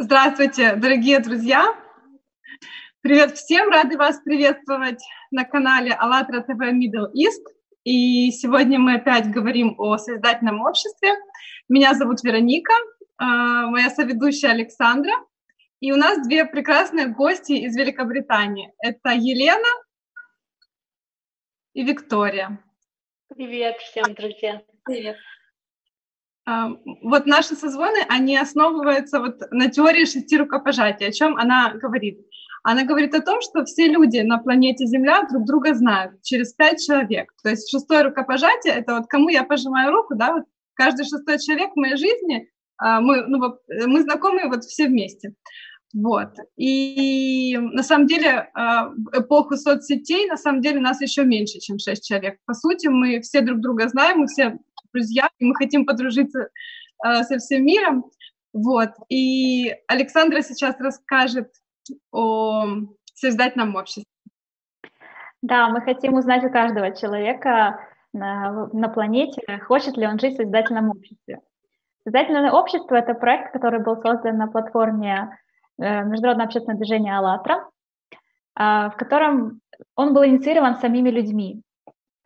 Здравствуйте, дорогие друзья! Привет всем! Рады вас приветствовать на канале АЛЛАТРА ТВ Middle East. И сегодня мы опять говорим о созидательном обществе. Меня зовут Вероника, а, моя соведущая Александра. И у нас две прекрасные гости из Великобритании. Это Елена и Виктория. Привет всем, друзья. Привет. Вот наши созвоны, они основываются вот на теории шести рукопожатий. О чем она говорит? Она говорит о том, что все люди на планете Земля друг друга знают через пять человек. То есть шестое рукопожатие — это вот кому я пожимаю руку, да, вот каждый шестой человек в моей жизни, а, мы, ну, мы знакомы вот все вместе. Вот. И на самом деле а, эпоху соцсетей, на самом деле нас еще меньше, чем шесть человек. По сути, мы все друг друга знаем, мы все друзья, и мы хотим подружиться э, со всем миром. Вот. И Александра сейчас расскажет о созидательном обществе. Да, мы хотим узнать у каждого человека на, на планете, хочет ли он жить в созидательном обществе. Созидательное общество — это проект, который был создан на платформе э, Международного общественного движения «АЛЛАТРА», э, в котором он был инициирован самими людьми.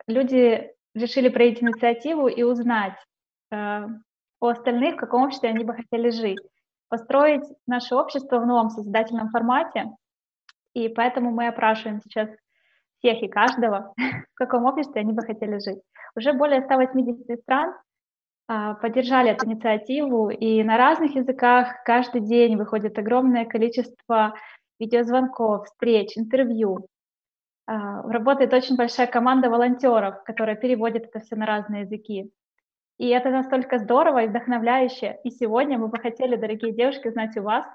Люди решили проявить инициативу и узнать э, у остальных, в каком обществе они бы хотели жить, построить наше общество в новом созидательном формате. И поэтому мы опрашиваем сейчас всех и каждого, в каком обществе они бы хотели жить. Уже более 180 стран э, поддержали эту инициативу, и на разных языках каждый день выходит огромное количество видеозвонков, встреч, интервью. А, работает очень большая команда волонтеров, которая переводит это все на разные языки. И это настолько здорово и вдохновляюще. И сегодня мы бы хотели, дорогие девушки, знать у вас,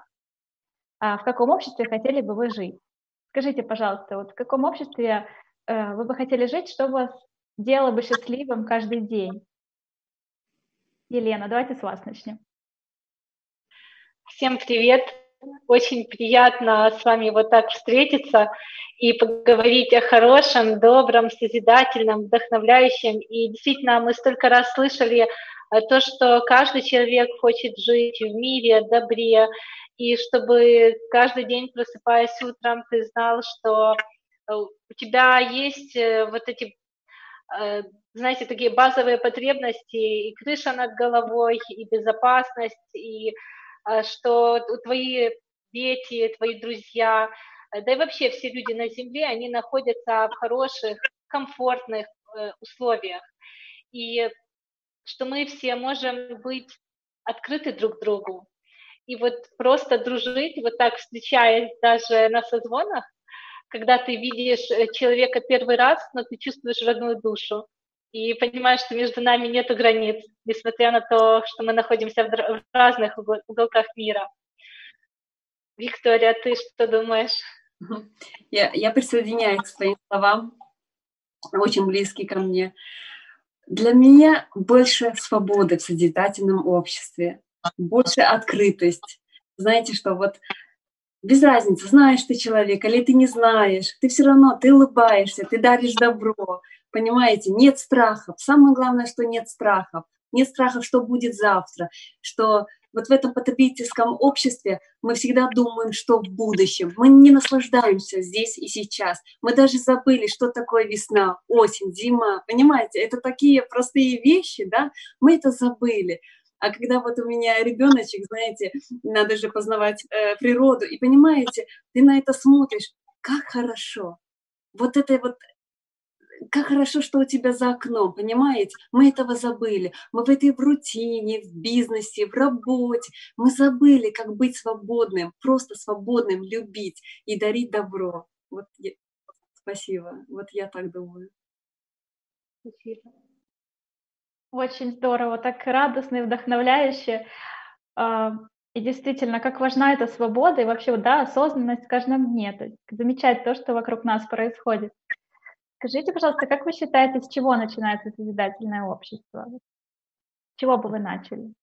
а, в каком обществе хотели бы вы жить. Скажите, пожалуйста, вот в каком обществе э, вы бы хотели жить, что вас делало бы счастливым каждый день? Елена, давайте с вас начнем. Всем привет! Очень приятно с вами вот так встретиться и поговорить о хорошем, добром, созидательном, вдохновляющем. И действительно, мы столько раз слышали э, то, что каждый человек хочет жить в мире, добре, и чтобы каждый день, просыпаясь утром, ты знал, что э, у тебя есть э, вот эти, знаете, такие базовые потребности, и крыша над головой, и безопасность, и что твои дети, твои друзья, Э, да и вообще все люди на Земле, они находятся в хороших, комфортных э, условиях. И что мы все можем быть открыты друг другу. И вот просто дружить, вот так встречаясь даже на созвонах, когда ты видишь э, человека первый раз, но ты чувствуешь родную душу и понимаешь, что между нами нет границ, несмотря на то, что мы находимся в разных уголках мира. Виктория, ты что думаешь? Я, я присоединяюсь к своим словам, очень близкие ко мне. Для меня больше свободы в созидательном обществе, больше открытость. Знаете, что вот без разницы, знаешь ты человека или ты не знаешь, ты все равно, ты улыбаешься, ты даришь добро, понимаете, нет страхов. Самое главное, что нет страхов. Нет страхов, что будет завтра, что вот в этом потребительском обществе мы всегда думаем, что в будущем. Мы не наслаждаемся здесь и сейчас. Мы даже забыли, что такое весна, осень, зима. Понимаете, это такие простые вещи, да? Мы это забыли. А когда вот у меня ребеночек, знаете, надо же познавать э, природу, и понимаете, ты на это смотришь, как хорошо. Вот это вот как хорошо, что у тебя за окном, понимаете? Мы этого забыли. Мы в этой в рутине, в бизнесе, в работе. Мы забыли, как быть свободным, просто свободным, любить и дарить добро. Вот я, спасибо. Вот я так думаю. Спасибо. Очень здорово, так радостно и вдохновляюще. А, и действительно, как важна эта свобода и вообще, да, осознанность в каждом дне, то есть замечать то, что вокруг нас происходит. Скажите, пожалуйста, как вы считаете, с чего начинается созидательное общество? С чего бы вы начали?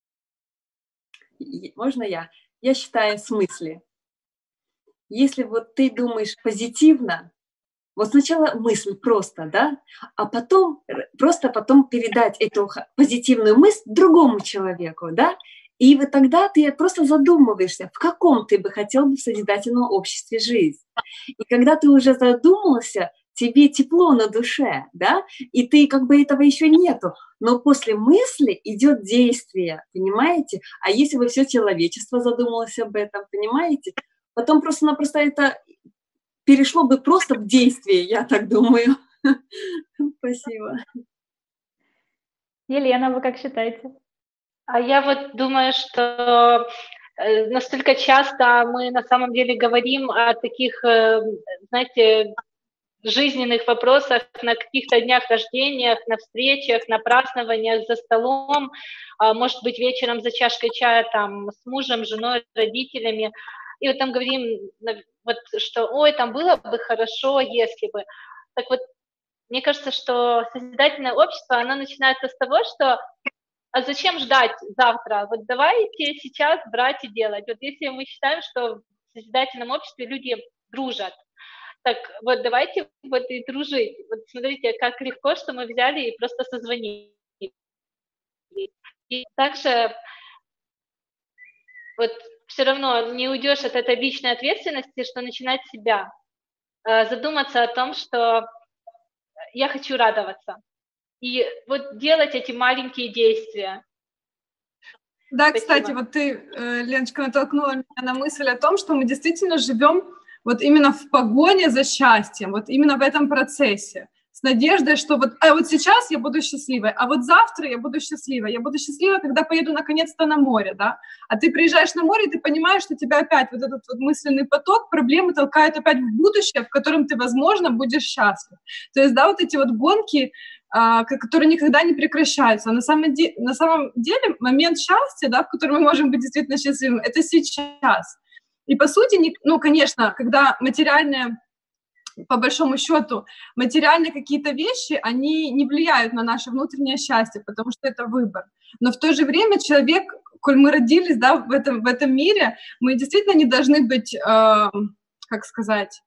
Можно я? Я считаю в смысле. Если вот ты думаешь позитивно, вот сначала мысль просто, да, а потом просто потом передать эту позитивную мысль другому человеку, да, И вот тогда ты просто задумываешься, в каком ты бы хотел бы в созидательном обществе жить. И когда ты уже задумался, тебе тепло на душе, да, и ты как бы этого еще нету, но после мысли идет действие, понимаете? А если бы все человечество задумалось об этом, понимаете? Потом просто-напросто это перешло бы просто в действие, я так думаю. Спасибо. Елена, вы как считаете? А я вот думаю, что э, настолько часто мы на самом деле говорим о таких, э, знаете, жизненных вопросах на каких-то днях рождениях, на встречах, на празднованиях за столом, а, может быть, вечером за чашкой чая там с мужем, женой, родителями. И вот там говорим, вот, что, ой, там было бы хорошо, если бы. Так вот, мне кажется, что созидательное общество, оно начинается с того, что а зачем ждать завтра? Вот давайте сейчас брать и делать. Вот если мы считаем, что в созидательном обществе люди дружат, так вот давайте вот и дружить. Вот смотрите, как легко, что мы взяли и просто созвонили. И также вот все равно не уйдешь от этой личной ответственности, что начинать себя, э, задуматься о том, что я хочу радоваться. И вот делать эти маленькие действия. Да, Спасибо. кстати, вот ты, э, Леночка, натолкнула меня на мысль о том, что мы действительно живем вот именно в погоне за счастьем, вот именно в этом процессе с надеждой, что вот, а вот сейчас я буду счастливой, а вот завтра я буду счастливой. Я буду счастлива, когда поеду наконец-то на море, да. А ты приезжаешь на море, и ты понимаешь, что тебя опять вот этот вот мысленный поток, проблемы толкают опять в будущее, в котором ты, возможно, будешь счастлив. То есть, да, вот эти вот гонки, а, которые никогда не прекращаются. А на самом, де- на самом деле момент счастья, да, в котором мы можем быть действительно счастливыми, это сейчас. И по сути, ну, конечно, когда материальное по большому счету, материальные какие-то вещи, они не влияют на наше внутреннее счастье, потому что это выбор. Но в то же время человек, коль мы родились да, в, этом, в этом мире, мы действительно не должны быть, э, как сказать,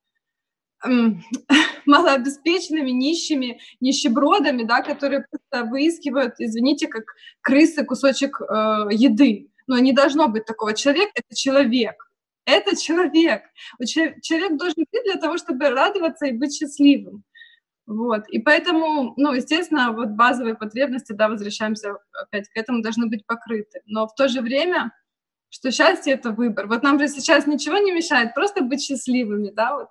э, малообеспеченными, нищими, нищебродами, да, которые просто выискивают, извините, как крысы кусочек э, еды. Но не должно быть такого. Человек — это человек это человек. Человек должен быть для того, чтобы радоваться и быть счастливым. Вот. И поэтому, ну, естественно, вот базовые потребности, да, возвращаемся опять к этому, должны быть покрыты. Но в то же время, что счастье — это выбор. Вот нам же сейчас ничего не мешает просто быть счастливыми, да, вот.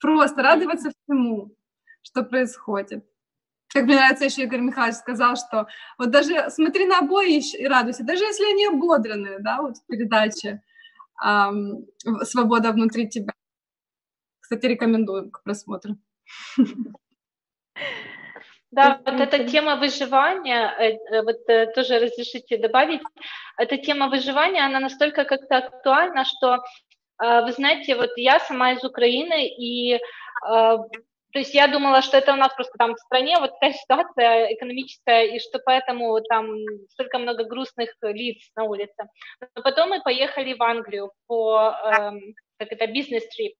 Просто радоваться всему, что происходит. Как мне нравится, еще Игорь Михайлович сказал, что вот даже смотри на обои и радуйся, даже если они ободранные, да, вот в передаче, «Свобода внутри тебя». Кстати, рекомендую к просмотру. Да, вот эта тема выживания, э, э, вот э, тоже разрешите добавить, эта тема выживания, она настолько как-то актуальна, что, вы знаете, вот я сама из Украины, и то есть я думала, что это у нас просто там в стране вот такая ситуация экономическая, и что поэтому там столько много грустных лиц на улице. Но потом мы поехали в Англию по, эм, как это, бизнес-трип.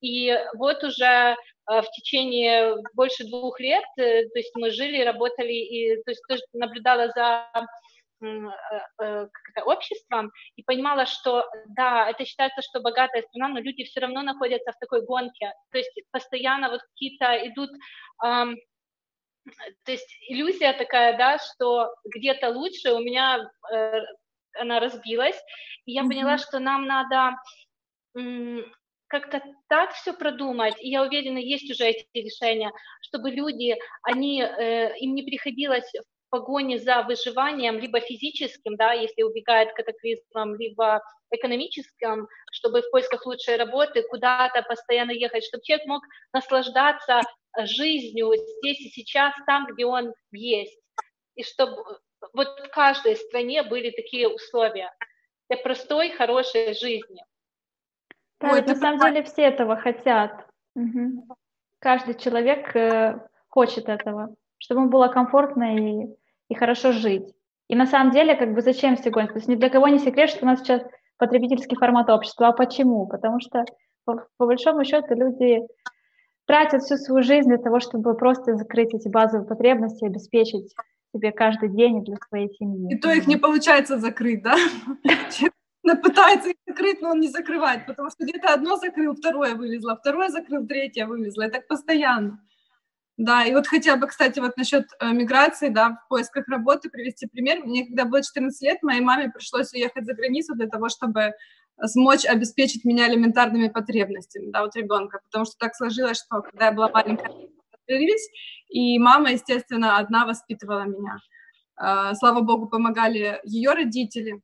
И вот уже э, в течение больше двух лет, э, то есть мы жили, работали, и то есть тоже наблюдала за обществом и понимала, что да, это считается, что богатая страна, но люди все равно находятся в такой гонке, то есть постоянно вот какие-то идут, эм, то есть иллюзия такая, да, что где-то лучше, у меня э, она разбилась, и я mm-hmm. поняла, что нам надо как-то так все продумать, и я уверена, есть уже эти решения, чтобы люди, они, э, им не приходилось погоне за выживанием, либо физическим, да, если убегает катаклизмом, либо экономическим, чтобы в поисках лучшей работы куда-то постоянно ехать, чтобы человек мог наслаждаться э, жизнью здесь и сейчас, там, где он есть. И чтобы вот в каждой стране были такие условия для простой, хорошей жизни. Да, Ой, на самом деле все этого хотят. Угу. Каждый человек э, хочет этого, чтобы ему было комфортно и и хорошо жить. И на самом деле, как бы зачем все гонят? То есть ни для кого не секрет, что у нас сейчас потребительский формат общества. А почему? Потому что по, по большому счету люди тратят всю свою жизнь для того, чтобы просто закрыть эти базовые потребности, обеспечить себе каждый день для своей семьи. И то их не получается закрыть, да? пытается их закрыть, но он не закрывает, потому что где-то одно закрыл, второе вылезло, второе закрыл, третье вылезло, и так постоянно. Да, и вот хотела бы, кстати, вот насчет э, миграции, да, в поисках работы привести пример. Мне, когда было 14 лет, моей маме пришлось уехать за границу для того, чтобы смочь обеспечить меня элементарными потребностями, да, вот ребенка, потому что так сложилось, что когда я была маленькая, и мама, естественно, одна воспитывала меня. Э, слава богу, помогали ее родители,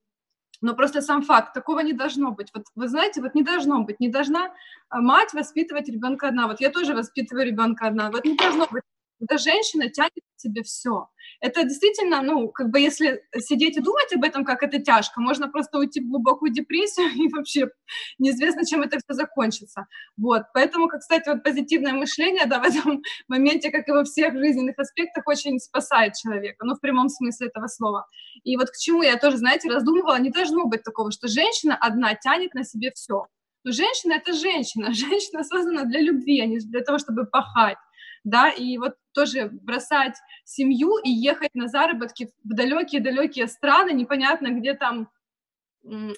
но просто сам факт, такого не должно быть. Вот вы знаете, вот не должно быть, не должна а, мать воспитывать ребенка одна. Вот я тоже воспитываю ребенка одна. Вот не должно быть. Эта женщина тянет к себе все это действительно, ну, как бы если сидеть и думать об этом, как это тяжко, можно просто уйти в глубокую депрессию и вообще неизвестно, чем это все закончится. Вот, поэтому, как, кстати, вот позитивное мышление, да, в этом моменте, как и во всех жизненных аспектах, очень спасает человека, ну, в прямом смысле этого слова. И вот к чему я тоже, знаете, раздумывала, не должно быть такого, что женщина одна тянет на себе все. Но женщина — это женщина, женщина создана для любви, а не для того, чтобы пахать да, и вот тоже бросать семью и ехать на заработки в далекие-далекие страны, непонятно, где там,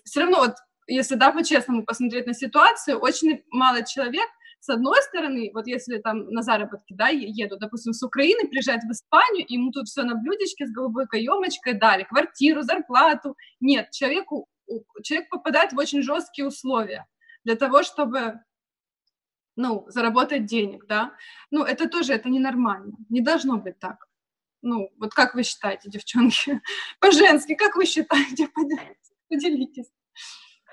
все равно вот, если, да, по-честному посмотреть на ситуацию, очень мало человек, с одной стороны, вот если там на заработки, да, еду, допустим, с Украины, приезжают в Испанию, ему тут все на блюдечке с голубой каемочкой дали, квартиру, зарплату. Нет, человеку, человек попадает в очень жесткие условия для того, чтобы ну, заработать денег, да, ну, это тоже, это ненормально, не должно быть так. Ну, вот как вы считаете, девчонки, по-женски, как вы считаете, поделитесь.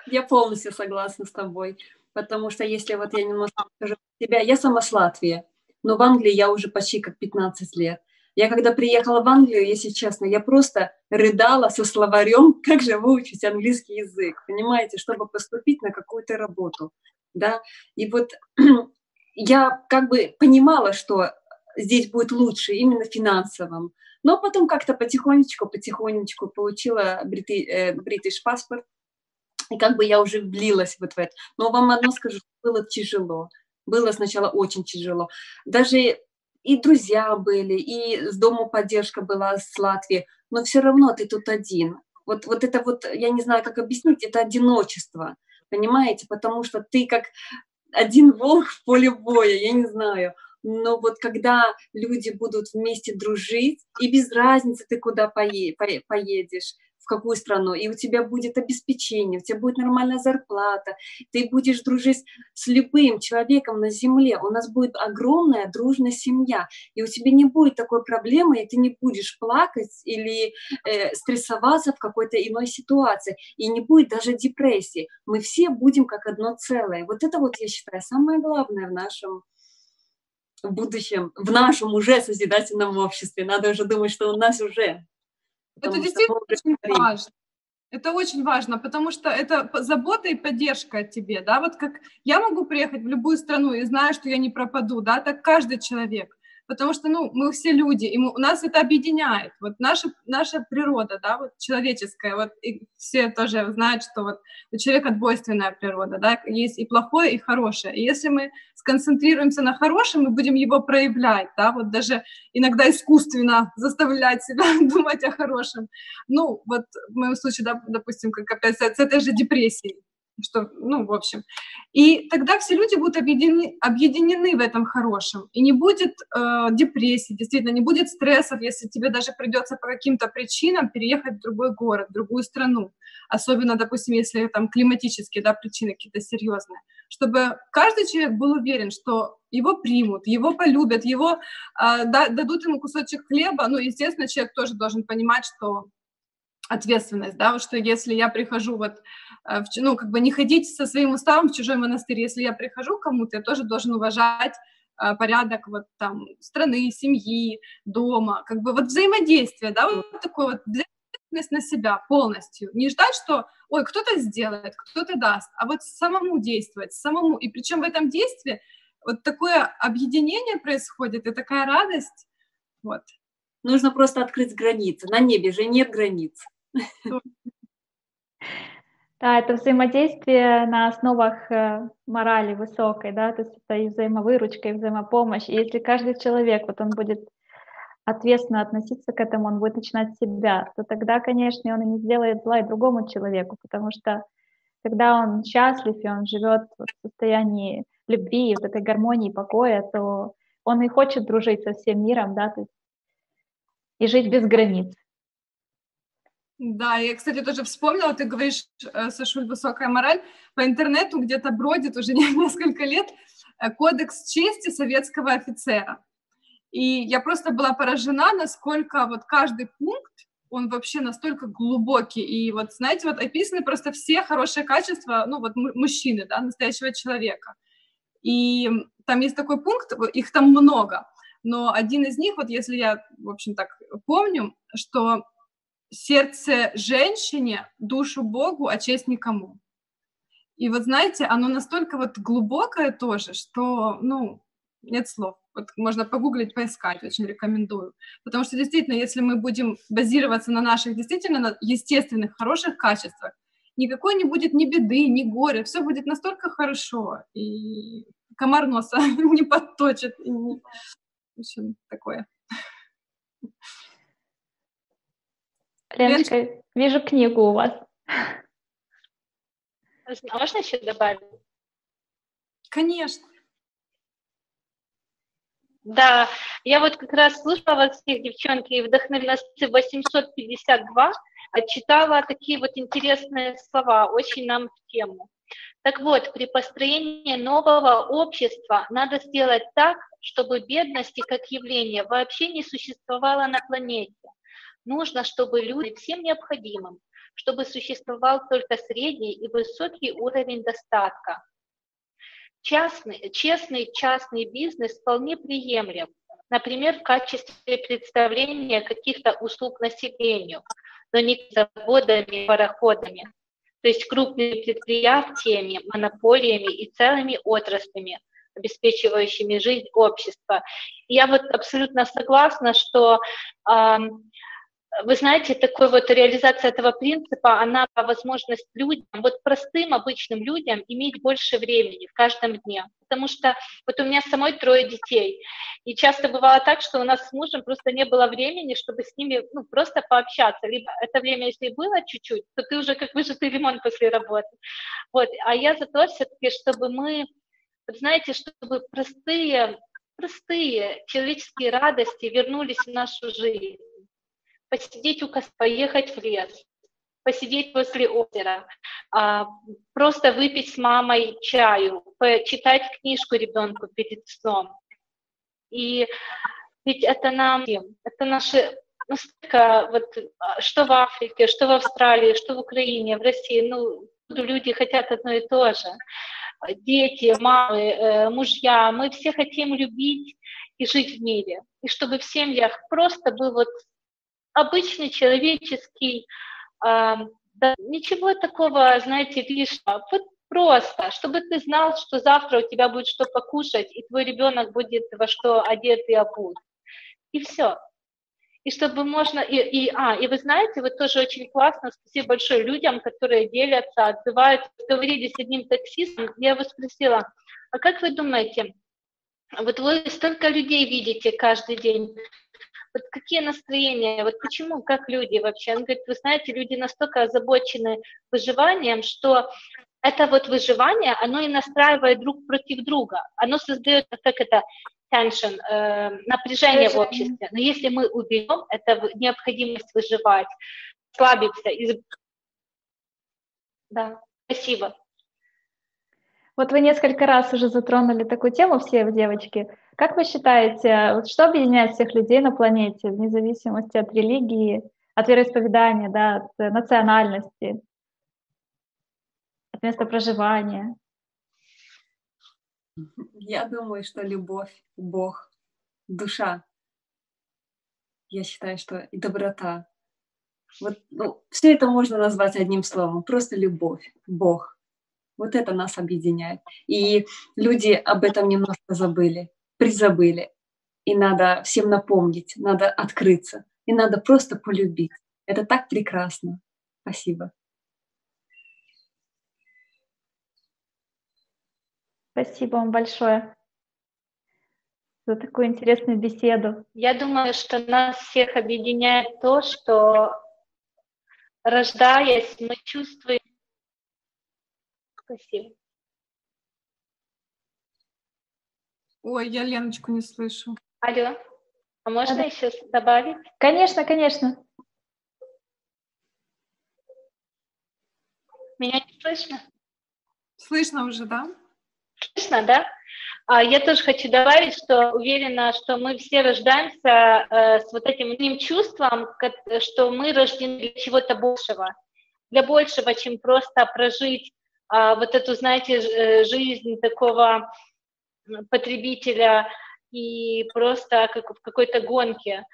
Я полностью согласна с тобой, потому что если вот я немножко скажу себя, я сама с Латвии, но в Англии я уже почти как 15 лет. Я когда приехала в Англию, если честно, я просто рыдала со словарем, как же выучить английский язык, понимаете, чтобы поступить на какую-то работу да, и вот я как бы понимала, что здесь будет лучше именно финансовым, но потом как-то потихонечку, потихонечку получила бритиш паспорт, и как бы я уже влилась вот в это. Но вам одно скажу, было тяжело. Было сначала очень тяжело. Даже и друзья были, и с дому поддержка была с Латвии, но все равно ты тут один. Вот, вот это вот, я не знаю, как объяснить, это одиночество понимаете, потому что ты как один волк в поле боя, я не знаю. Но вот когда люди будут вместе дружить, и без разницы ты куда поедешь, какую страну, и у тебя будет обеспечение, у тебя будет нормальная зарплата, ты будешь дружить с любым человеком на земле, у нас будет огромная дружная семья, и у тебя не будет такой проблемы, и ты не будешь плакать или э, стрессоваться в какой-то иной ситуации, и не будет даже депрессии. Мы все будем как одно целое. Вот это вот, я считаю, самое главное в нашем в будущем, в нашем уже созидательном обществе. Надо уже думать, что у нас уже это действительно очень важно. Это очень важно, потому что это забота и поддержка от тебе, да, вот как я могу приехать в любую страну и знаю, что я не пропаду, да, так каждый человек потому что, ну, мы все люди, и мы, у нас это объединяет, вот наша, наша природа, да, вот человеческая, вот и все тоже знают, что вот у человека двойственная природа, да, есть и плохое, и хорошее, и если мы сконцентрируемся на хорошем, мы будем его проявлять, да, вот даже иногда искусственно заставлять себя думать о хорошем, ну, вот в моем случае, да, допустим, как опять с этой же депрессией, что, ну, в общем. И тогда все люди будут объединены, объединены в этом хорошем, и не будет э, депрессии, действительно, не будет стрессов, если тебе даже придется по каким-то причинам переехать в другой город, в другую страну, особенно, допустим, если там климатические, да, причины какие-то серьезные, чтобы каждый человек был уверен, что его примут, его полюбят, его э, дадут ему кусочек хлеба, ну, естественно, человек тоже должен понимать, что ответственность, да, вот что если я прихожу вот, э, в, ну, как бы не ходить со своим уставом в чужой монастырь, если я прихожу к кому-то, я тоже должен уважать э, порядок вот там страны, семьи, дома, как бы вот взаимодействие, да, вот такое вот ответственность на себя полностью, не ждать, что, ой, кто-то сделает, кто-то даст, а вот самому действовать, самому, и причем в этом действии вот такое объединение происходит, и такая радость, вот. Нужно просто открыть границы. На небе же нет границ. Да, это взаимодействие на основах э, морали высокой, да, то есть это и взаимовыручка, и взаимопомощь. И если каждый человек, вот он будет ответственно относиться к этому, он будет начинать себя, то тогда, конечно, он и не сделает зла и другому человеку, потому что когда он счастлив и он живет в состоянии любви, вот этой гармонии, покоя, то он и хочет дружить со всем миром, да, то есть, и жить без границ. Да, я, кстати, тоже вспомнила, ты говоришь, э, Сашуль, высокая мораль, по интернету где-то бродит уже несколько лет э, кодекс чести советского офицера. И я просто была поражена, насколько вот каждый пункт, он вообще настолько глубокий. И вот, знаете, вот описаны просто все хорошие качества, ну вот мужчины, да, настоящего человека. И там есть такой пункт, их там много, но один из них, вот если я, в общем, так помню, что сердце женщине, душу Богу, а честь никому. И вот знаете, оно настолько вот глубокое тоже, что, ну, нет слов. Вот можно погуглить, поискать, очень рекомендую. Потому что действительно, если мы будем базироваться на наших действительно на естественных, хороших качествах, никакой не будет ни беды, ни горя, все будет настолько хорошо, и комар носа не подточит. И не... В общем, такое. Леночка, вижу книгу у вас. А можно еще добавить? Конечно. Да, я вот как раз слушала вас всех, девчонки, и вдохновенности 852 читала такие вот интересные слова, очень нам в тему. Так вот, при построении нового общества надо сделать так, чтобы бедности как явление вообще не существовало на планете. Нужно, чтобы люди всем необходимым, чтобы существовал только средний и высокий уровень достатка. Частный, честный частный бизнес вполне приемлем, например, в качестве представления каких-то услуг населению, но не заводами, пароходами, то есть крупными предприятиями, монополиями и целыми отраслями, обеспечивающими жизнь общества. Я вот абсолютно согласна, что э, вы знаете, такой вот реализация этого принципа, она возможность людям, вот простым обычным людям иметь больше времени в каждом дне. Потому что вот у меня самой трое детей, и часто бывало так, что у нас с мужем просто не было времени, чтобы с ними ну, просто пообщаться. Либо это время, если было чуть-чуть, то ты уже как выжатый лимон после работы. Вот. А я за то все-таки, чтобы мы, вот знаете, чтобы простые простые человеческие радости вернулись в нашу жизнь посидеть у костра, поехать в лес, посидеть возле озера, а, просто выпить с мамой чаю, почитать книжку ребенку перед сном. И ведь это нам, это наши ну, вот, а, что в Африке, что в Австралии, что в Украине, в России, ну, люди хотят одно и то же. Дети, мамы, э, мужья, мы все хотим любить и жить в мире. И чтобы в семьях просто был вот обычный человеческий, э, да, ничего такого, знаете, лишнего. Вот просто, чтобы ты знал, что завтра у тебя будет что покушать, и твой ребенок будет во что одет и обут. И все. И чтобы можно, и, и, а, и вы знаете, вот тоже очень классно, спасибо большое людям, которые делятся, отзываются. Говорили с одним таксистом, я его спросила, а как вы думаете, вот вы столько людей видите каждый день, вот какие настроения, вот почему, как люди вообще? Он говорит, вы знаете, люди настолько озабочены выживанием, что это вот выживание, оно и настраивает друг против друга. Оно создает, как это, tension, э, напряжение в обществе. Но если мы уберем это необходимость выживать, слабиться, из... да, спасибо. Вот вы несколько раз уже затронули такую тему, все девочки. Как вы считаете, вот что объединяет всех людей на планете, вне зависимости от религии, от вероисповедания, да, от национальности, от места проживания? Я думаю, что любовь, Бог, душа. Я считаю, что и доброта. Вот, ну, все это можно назвать одним словом. Просто любовь, Бог. Вот это нас объединяет. И люди об этом немножко забыли, призабыли. И надо всем напомнить, надо открыться. И надо просто полюбить. Это так прекрасно. Спасибо. Спасибо вам большое. за такую интересную беседу. Я думаю, что нас всех объединяет то, что рождаясь, мы чувствуем... Спасибо. Ой, я Леночку не слышу. Алло, а можно да. еще добавить? Конечно, конечно. Меня не слышно? Слышно уже, да? Слышно, да? А я тоже хочу добавить, что уверена, что мы все рождаемся э, с вот этим одним чувством, что мы рождены для чего-то большего, для большего, чем просто прожить э, вот эту, знаете, э, жизнь такого потребителя и просто как в какой-то гонке.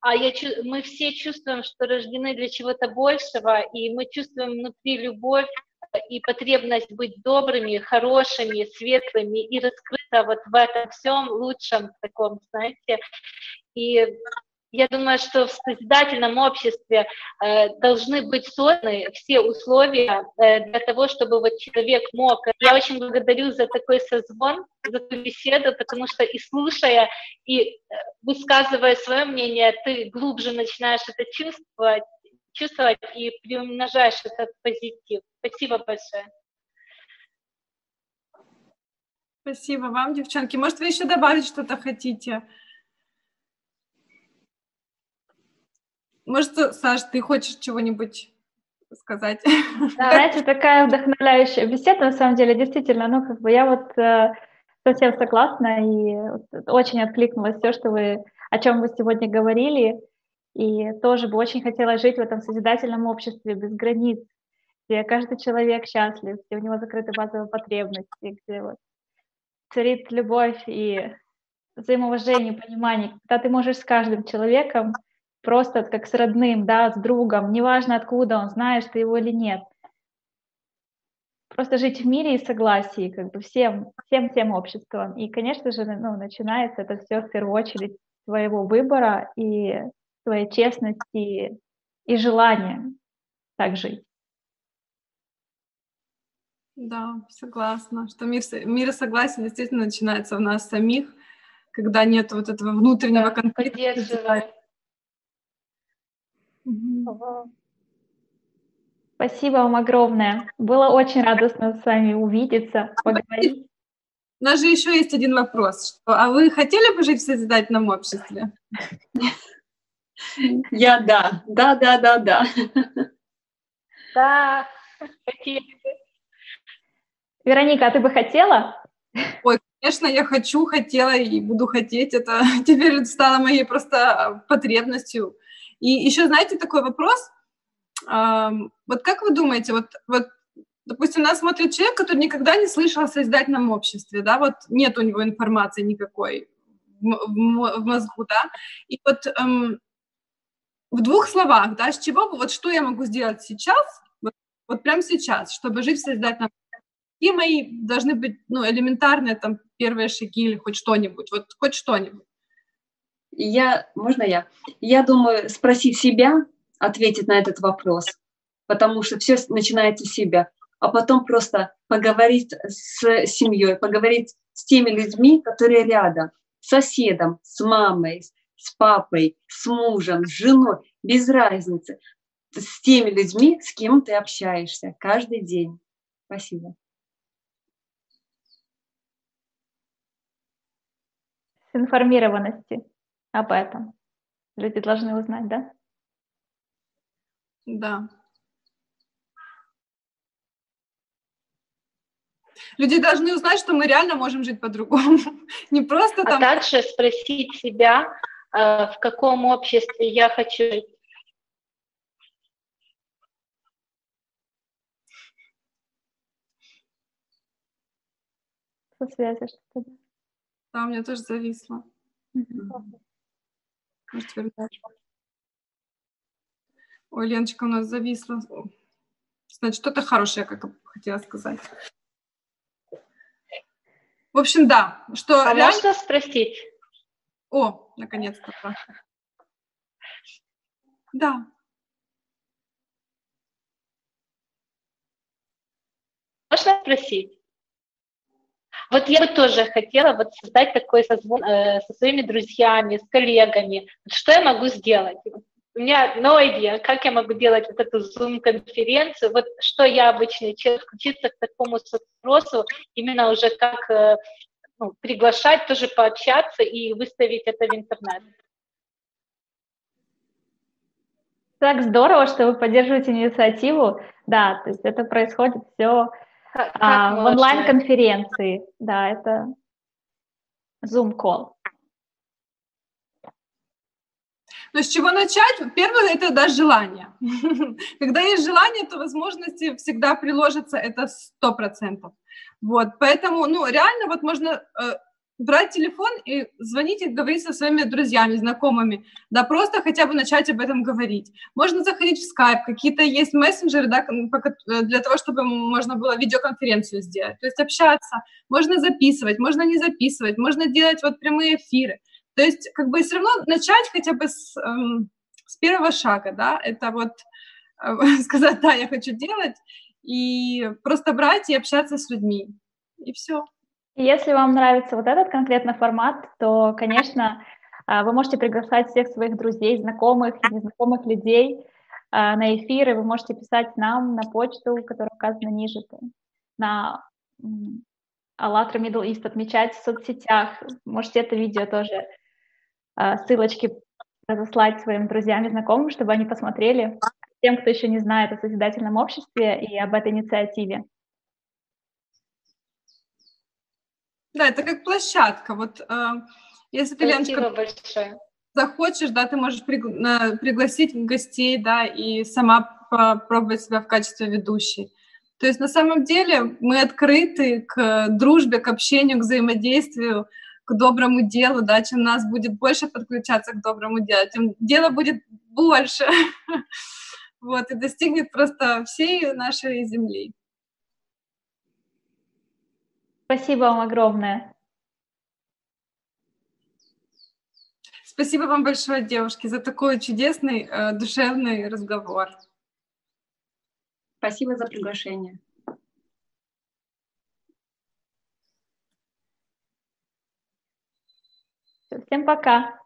А я, мы все чувствуем, что рождены для чего-то большего, и мы чувствуем внутри любовь и потребность быть добрыми, хорошими, светлыми и раскрыта вот в этом всем лучшем таком, знаете. И я думаю, что в созидательном обществе э, должны быть созданы все условия э, для того, чтобы вот человек мог. Я очень благодарю за такой созвон, за эту беседу, потому что и слушая, и э, высказывая свое мнение, ты глубже начинаешь это чувствовать, чувствовать и приумножаешь этот позитив. Спасибо большое. Спасибо вам, девчонки. Может, вы еще добавить что-то хотите? Может, Саш, ты хочешь чего-нибудь сказать? Да, знаете, такая вдохновляющая беседа, на самом деле, действительно, ну, как бы я вот э, совсем согласна и очень откликнулась все, что вы, о чем вы сегодня говорили, и тоже бы очень хотела жить в этом созидательном обществе без границ, где каждый человек счастлив, где у него закрыты базовые потребности, где вот царит любовь и взаимоуважение, понимание, когда ты можешь с каждым человеком просто как с родным, да, с другом, неважно откуда он, знаешь ты его или нет. Просто жить в мире и согласии, как бы всем, всем тем обществом. И, конечно же, ну, начинается это все в первую очередь своего выбора и своей честности и желания так жить. Да, согласна, что мир, мир и согласие действительно начинается у нас самих, когда нет вот этого внутреннего да, конфликта. Спасибо вам огромное. Было очень радостно с вами увидеться, поговорить. У нас же еще есть один вопрос. Что, а вы хотели бы жить в созидательном обществе? Я да, да, да, да, да. Да, хотели бы. Вероника, а ты бы хотела? Ой, конечно, я хочу, хотела и буду хотеть. Это теперь стало моей просто потребностью. И еще, знаете, такой вопрос. Вот как вы думаете, вот, вот допустим, нас смотрит человек, который никогда не слышал о созидательном обществе, да, вот нет у него информации никакой в, мозгу, да, и вот эм, в двух словах, да, с чего, вот что я могу сделать сейчас, вот, вот прямо сейчас, чтобы жить в созидательном Какие мои должны быть, ну, элементарные там первые шаги или хоть что-нибудь, вот хоть что-нибудь? Я, можно я? Я думаю, спросить себя, ответить на этот вопрос, потому что все начинается с себя, а потом просто поговорить с семьей, поговорить с теми людьми, которые рядом, с соседом, с мамой, с папой, с мужем, с женой, без разницы, с теми людьми, с кем ты общаешься каждый день. Спасибо. С информированности об этом. Люди должны узнать, да? Да. Люди должны узнать, что мы реально можем жить по-другому. Не просто там... А также спросить себя, Э, в каком обществе я хочу жить. Со связи что-то. Да, у меня тоже зависло. Может. Ой, Леночка у нас зависла. Значит, что-то хорошее, как хотела сказать. В общем, да. Что а реально... можно спросить? О, наконец-то. Да. Можно спросить? Вот я бы тоже хотела вот создать такой созвон э, со своими друзьями, с коллегами. Что я могу сделать? У меня no idea, как я могу делать вот эту Zoom-конференцию. Вот что я обычно человек учиться к такому запросу, именно уже как э, ну, приглашать, тоже пообщаться и выставить это в интернет. Так здорово, что вы поддерживаете инициативу. Да, то есть это происходит все а, в онлайн-конференции. Да, это Zoom-call. Но с чего начать? Первое – это дать желание. Когда есть желание, то возможности всегда приложатся, это сто процентов. Вот, поэтому, ну, реально вот можно э, брать телефон и звонить и говорить со своими друзьями, знакомыми, да, просто хотя бы начать об этом говорить. Можно заходить в Skype, какие-то есть мессенджеры, да, э, для того, чтобы можно было видеоконференцию сделать, то есть общаться, можно записывать, можно не записывать, можно делать вот прямые эфиры. То есть как бы все равно начать хотя бы с, эм, с первого шага, да, это вот э, сказать, да, я хочу делать, и просто брать и общаться с людьми, и все. Если вам нравится вот этот конкретно формат, то, конечно, а, вы можете приглашать всех своих друзей, знакомых незнакомых людей а, на эфиры. Вы можете писать нам на почту, которая указана ниже, на АЛЛАТРА Middle East, отмечать в соцсетях. Можете это видео тоже, а, ссылочки разослать своим друзьям и знакомым, чтобы они посмотрели, тем, кто еще не знает о созидательном обществе и об этой инициативе. Да, это как площадка. Вот э, если ты, Леночка, большое. захочешь, да, ты можешь пригла- пригласить гостей, да, и сама попробовать себя в качестве ведущей. То есть на самом деле мы открыты к дружбе, к общению, к взаимодействию, к доброму делу, да, чем нас будет больше подключаться к доброму делу, тем дело будет больше, вот, и достигнет просто всей нашей земли. Спасибо вам огромное. Спасибо вам большое, девушки, за такой чудесный, э, душевный разговор. Спасибо за приглашение. Всем пока.